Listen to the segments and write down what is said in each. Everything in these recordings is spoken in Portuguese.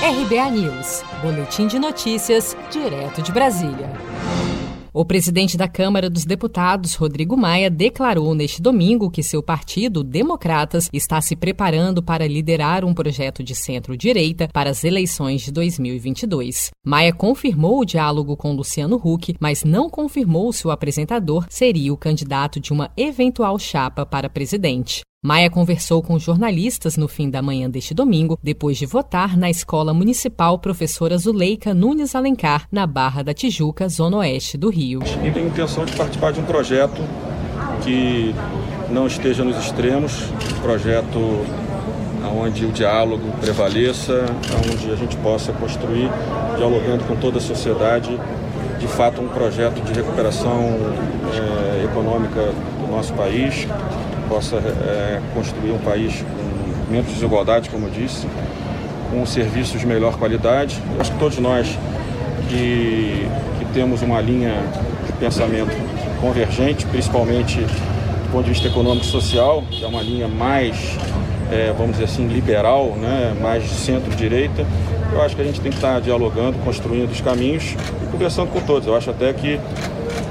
RBA News, Boletim de Notícias, direto de Brasília. O presidente da Câmara dos Deputados, Rodrigo Maia, declarou neste domingo que seu partido, Democratas, está se preparando para liderar um projeto de centro-direita para as eleições de 2022. Maia confirmou o diálogo com Luciano Huck, mas não confirmou se o apresentador seria o candidato de uma eventual chapa para presidente. Maia conversou com jornalistas no fim da manhã deste domingo, depois de votar na Escola Municipal Professora Zuleika Nunes Alencar, na Barra da Tijuca, zona oeste do Rio. E tenho intenção de participar de um projeto que não esteja nos extremos, um projeto onde o diálogo prevaleça, onde a gente possa construir, dialogando com toda a sociedade, de fato um projeto de recuperação é, econômica do nosso país, possa é, construir um país com menos desigualdade, como eu disse, com serviços de melhor qualidade. Eu acho que todos nós que, que temos uma linha de pensamento convergente, principalmente do ponto de vista econômico e social, que é uma linha mais, é, vamos dizer assim, liberal, né, mais centro-direita, eu acho que a gente tem que estar dialogando, construindo os caminhos e conversando com todos. Eu acho até que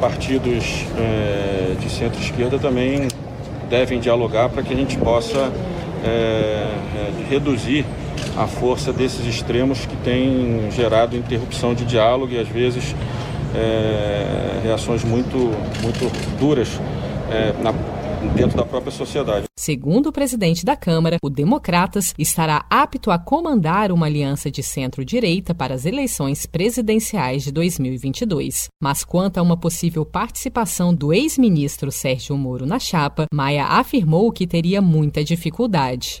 partidos é, de centro-esquerda também devem dialogar para que a gente possa é, é, reduzir a força desses extremos que têm gerado interrupção de diálogo e às vezes é, reações muito, muito duras é, na, dentro da própria sociedade. Segundo o presidente da Câmara, o Democratas estará apto a comandar uma aliança de centro-direita para as eleições presidenciais de 2022. Mas quanto a uma possível participação do ex-ministro Sérgio Moro na chapa, Maia afirmou que teria muita dificuldade.